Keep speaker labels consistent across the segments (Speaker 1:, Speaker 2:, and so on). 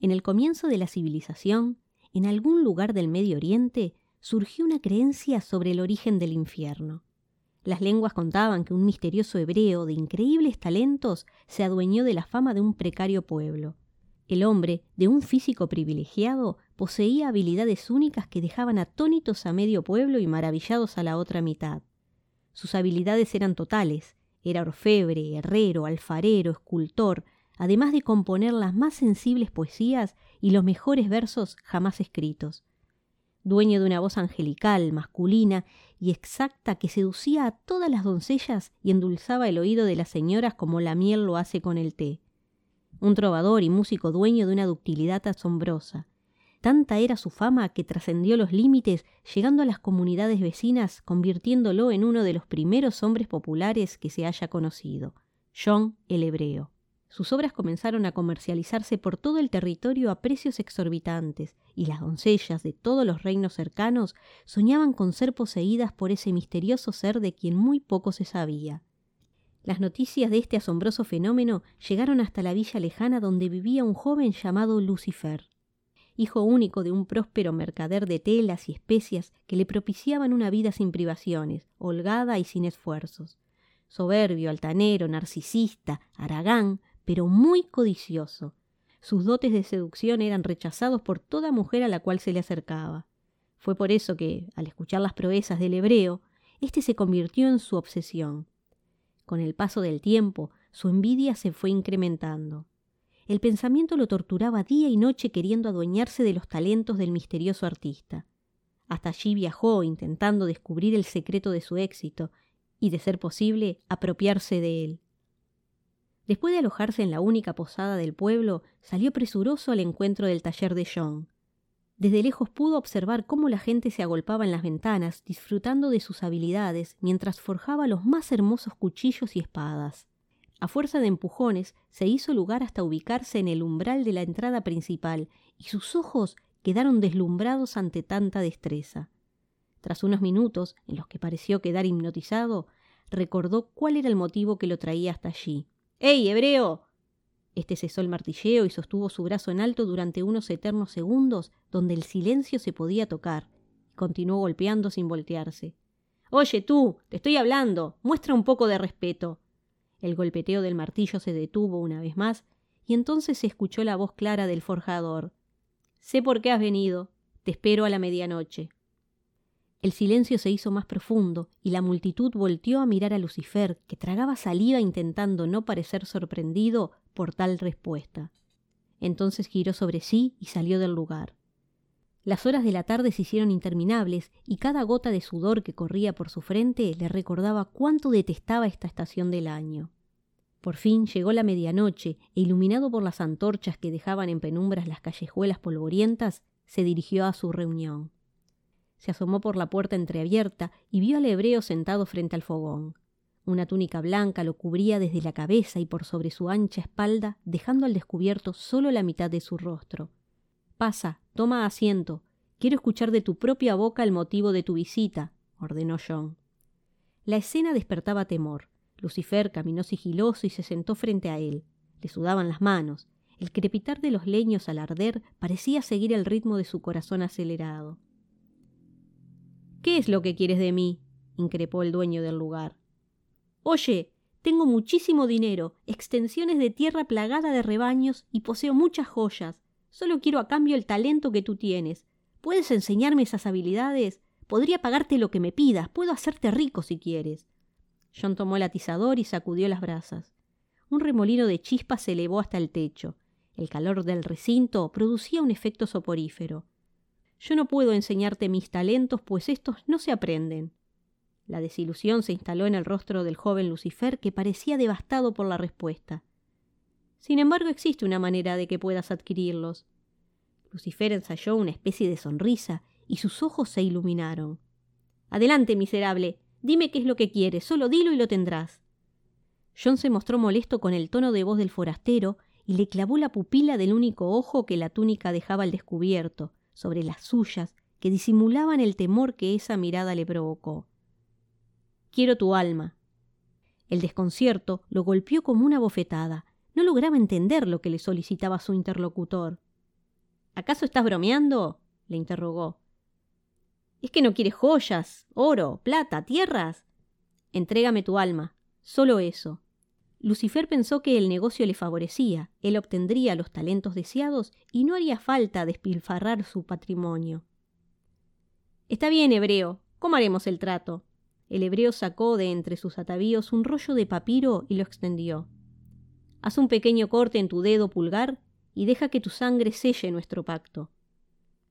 Speaker 1: En el comienzo de la civilización, en algún lugar del Medio Oriente, surgió una creencia sobre el origen del infierno. Las lenguas contaban que un misterioso hebreo de increíbles talentos se adueñó de la fama de un precario pueblo. El hombre, de un físico privilegiado, poseía habilidades únicas que dejaban atónitos a medio pueblo y maravillados a la otra mitad. Sus habilidades eran totales. Era orfebre, herrero, alfarero, escultor, además de componer las más sensibles poesías y los mejores versos jamás escritos. Dueño de una voz angelical, masculina y exacta que seducía a todas las doncellas y endulzaba el oído de las señoras como la miel lo hace con el té. Un trovador y músico dueño de una ductilidad asombrosa. Tanta era su fama que trascendió los límites, llegando a las comunidades vecinas, convirtiéndolo en uno de los primeros hombres populares que se haya conocido, John el Hebreo. Sus obras comenzaron a comercializarse por todo el territorio a precios exorbitantes, y las doncellas de todos los reinos cercanos soñaban con ser poseídas por ese misterioso ser de quien muy poco se sabía. Las noticias de este asombroso fenómeno llegaron hasta la villa lejana donde vivía un joven llamado Lucifer, hijo único de un próspero mercader de telas y especias que le propiciaban una vida sin privaciones, holgada y sin esfuerzos. Soberbio, altanero, narcisista, aragán, pero muy codicioso. Sus dotes de seducción eran rechazados por toda mujer a la cual se le acercaba. Fue por eso que, al escuchar las proezas del hebreo, éste se convirtió en su obsesión. Con el paso del tiempo, su envidia se fue incrementando. El pensamiento lo torturaba día y noche queriendo adueñarse de los talentos del misterioso artista. Hasta allí viajó intentando descubrir el secreto de su éxito y, de ser posible, apropiarse de él. Después de alojarse en la única posada del pueblo, salió presuroso al encuentro del taller de John. Desde lejos pudo observar cómo la gente se agolpaba en las ventanas, disfrutando de sus habilidades, mientras forjaba los más hermosos cuchillos y espadas. A fuerza de empujones, se hizo lugar hasta ubicarse en el umbral de la entrada principal, y sus ojos quedaron deslumbrados ante tanta destreza. Tras unos minutos, en los que pareció quedar hipnotizado, recordó cuál era el motivo que lo traía hasta allí. ¡Ey, hebreo! Este cesó el martilleo y sostuvo su brazo en alto durante unos eternos segundos donde el silencio se podía tocar, continuó golpeando sin voltearse. Oye tú, te estoy hablando. Muestra un poco de respeto. El golpeteo del martillo se detuvo una vez más, y entonces se escuchó la voz clara del forjador. Sé por qué has venido. Te espero a la medianoche. El silencio se hizo más profundo y la multitud volteó a mirar a Lucifer, que tragaba saliva intentando no parecer sorprendido por tal respuesta. Entonces giró sobre sí y salió del lugar. Las horas de la tarde se hicieron interminables y cada gota de sudor que corría por su frente le recordaba cuánto detestaba esta estación del año. Por fin llegó la medianoche e iluminado por las antorchas que dejaban en penumbras las callejuelas polvorientas, se dirigió a su reunión se asomó por la puerta entreabierta y vio al hebreo sentado frente al fogón. Una túnica blanca lo cubría desde la cabeza y por sobre su ancha espalda, dejando al descubierto solo la mitad de su rostro. Pasa, toma asiento. Quiero escuchar de tu propia boca el motivo de tu visita, ordenó John. La escena despertaba temor. Lucifer caminó sigiloso y se sentó frente a él. Le sudaban las manos. El crepitar de los leños al arder parecía seguir el ritmo de su corazón acelerado. ¿Qué es lo que quieres de mí? increpó el dueño del lugar. Oye, tengo muchísimo dinero, extensiones de tierra plagada de rebaños y poseo muchas joyas. Solo quiero a cambio el talento que tú tienes. ¿Puedes enseñarme esas habilidades? Podría pagarte lo que me pidas. Puedo hacerte rico si quieres. John tomó el atizador y sacudió las brasas. Un remolino de chispas se elevó hasta el techo. El calor del recinto producía un efecto soporífero. Yo no puedo enseñarte mis talentos, pues estos no se aprenden. La desilusión se instaló en el rostro del joven Lucifer, que parecía devastado por la respuesta. Sin embargo, existe una manera de que puedas adquirirlos. Lucifer ensayó una especie de sonrisa y sus ojos se iluminaron. Adelante, miserable. Dime qué es lo que quieres, solo dilo y lo tendrás. John se mostró molesto con el tono de voz del forastero y le clavó la pupila del único ojo que la túnica dejaba al descubierto, sobre las suyas que disimulaban el temor que esa mirada le provocó. Quiero tu alma. El desconcierto lo golpeó como una bofetada. No lograba entender lo que le solicitaba su interlocutor. ¿Acaso estás bromeando? le interrogó. ¿Es que no quieres joyas, oro, plata, tierras? Entrégame tu alma, solo eso. Lucifer pensó que el negocio le favorecía, él obtendría los talentos deseados y no haría falta despilfarrar su patrimonio. Está bien, hebreo, ¿cómo haremos el trato? El hebreo sacó de entre sus atavíos un rollo de papiro y lo extendió. Haz un pequeño corte en tu dedo pulgar y deja que tu sangre selle nuestro pacto.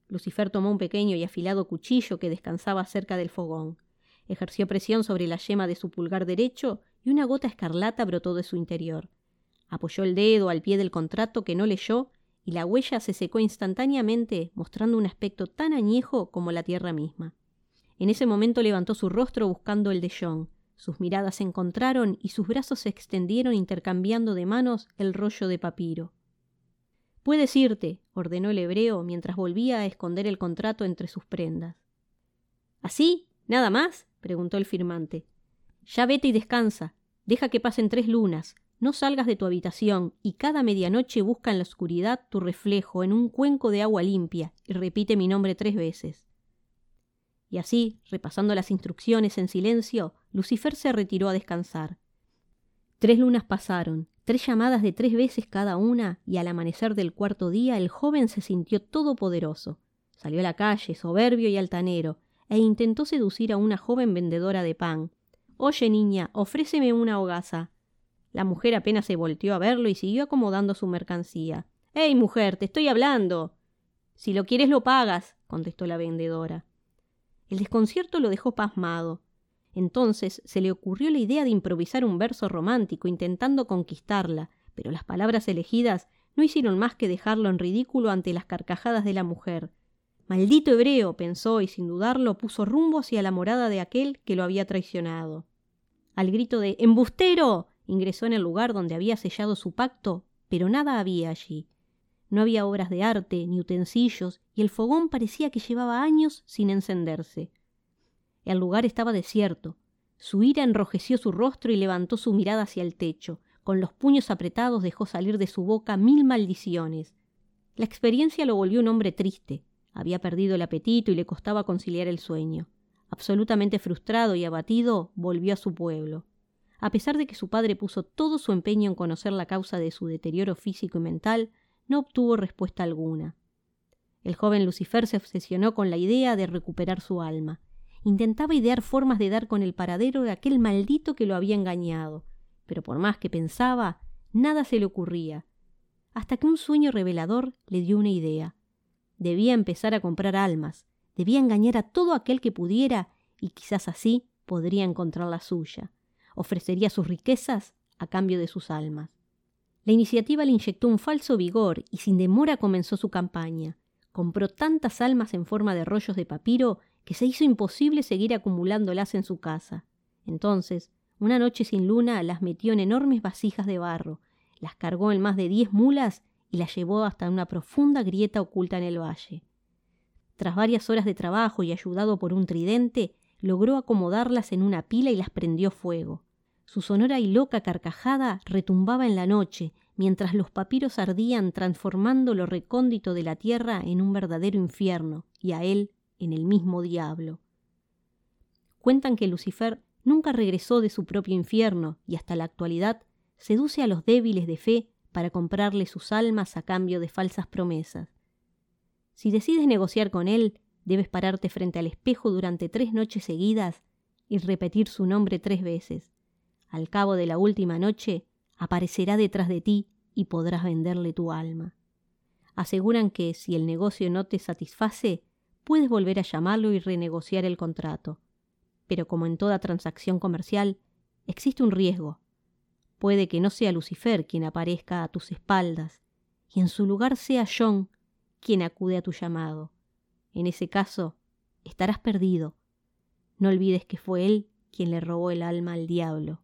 Speaker 1: Lucifer tomó un pequeño y afilado cuchillo que descansaba cerca del fogón. Ejerció presión sobre la yema de su pulgar derecho y una gota escarlata brotó de su interior. Apoyó el dedo al pie del contrato que no leyó y la huella se secó instantáneamente, mostrando un aspecto tan añejo como la tierra misma. En ese momento levantó su rostro buscando el de John. Sus miradas se encontraron y sus brazos se extendieron intercambiando de manos el rollo de papiro. Puedes irte, ordenó el hebreo mientras volvía a esconder el contrato entre sus prendas. ¿Así? ¿Nada más? preguntó el firmante. Ya vete y descansa. Deja que pasen tres lunas. No salgas de tu habitación y cada medianoche busca en la oscuridad tu reflejo en un cuenco de agua limpia y repite mi nombre tres veces. Y así, repasando las instrucciones en silencio, Lucifer se retiró a descansar. Tres lunas pasaron, tres llamadas de tres veces cada una, y al amanecer del cuarto día el joven se sintió todopoderoso. Salió a la calle, soberbio y altanero, e intentó seducir a una joven vendedora de pan. Oye, niña, ofréceme una hogaza. La mujer apenas se volteó a verlo y siguió acomodando su mercancía. ¡Ey, mujer, te estoy hablando! Si lo quieres lo pagas, contestó la vendedora. El desconcierto lo dejó pasmado. Entonces se le ocurrió la idea de improvisar un verso romántico intentando conquistarla, pero las palabras elegidas no hicieron más que dejarlo en ridículo ante las carcajadas de la mujer. Maldito hebreo, pensó y sin dudarlo puso rumbo hacia la morada de aquel que lo había traicionado. Al grito de ¡Embustero! ingresó en el lugar donde había sellado su pacto, pero nada había allí. No había obras de arte ni utensilios, y el fogón parecía que llevaba años sin encenderse. El lugar estaba desierto. Su ira enrojeció su rostro y levantó su mirada hacia el techo. Con los puños apretados dejó salir de su boca mil maldiciones. La experiencia lo volvió un hombre triste. Había perdido el apetito y le costaba conciliar el sueño. Absolutamente frustrado y abatido, volvió a su pueblo. A pesar de que su padre puso todo su empeño en conocer la causa de su deterioro físico y mental, no obtuvo respuesta alguna. El joven Lucifer se obsesionó con la idea de recuperar su alma. Intentaba idear formas de dar con el paradero de aquel maldito que lo había engañado, pero por más que pensaba, nada se le ocurría, hasta que un sueño revelador le dio una idea. Debía empezar a comprar almas, debía engañar a todo aquel que pudiera y quizás así podría encontrar la suya. Ofrecería sus riquezas a cambio de sus almas. La iniciativa le inyectó un falso vigor y sin demora comenzó su campaña. Compró tantas almas en forma de rollos de papiro que se hizo imposible seguir acumulándolas en su casa. Entonces, una noche sin luna, las metió en enormes vasijas de barro, las cargó en más de diez mulas y las llevó hasta una profunda grieta oculta en el valle. Tras varias horas de trabajo y ayudado por un tridente, logró acomodarlas en una pila y las prendió fuego. Su sonora y loca carcajada retumbaba en la noche, mientras los papiros ardían transformando lo recóndito de la tierra en un verdadero infierno, y a él en el mismo diablo. Cuentan que Lucifer nunca regresó de su propio infierno y hasta la actualidad seduce a los débiles de fe para comprarle sus almas a cambio de falsas promesas. Si decides negociar con él, debes pararte frente al espejo durante tres noches seguidas y repetir su nombre tres veces. Al cabo de la última noche, aparecerá detrás de ti y podrás venderle tu alma. Aseguran que si el negocio no te satisface, puedes volver a llamarlo y renegociar el contrato. Pero como en toda transacción comercial, existe un riesgo. Puede que no sea Lucifer quien aparezca a tus espaldas, y en su lugar sea John quien acude a tu llamado. En ese caso, estarás perdido. No olvides que fue él quien le robó el alma al diablo.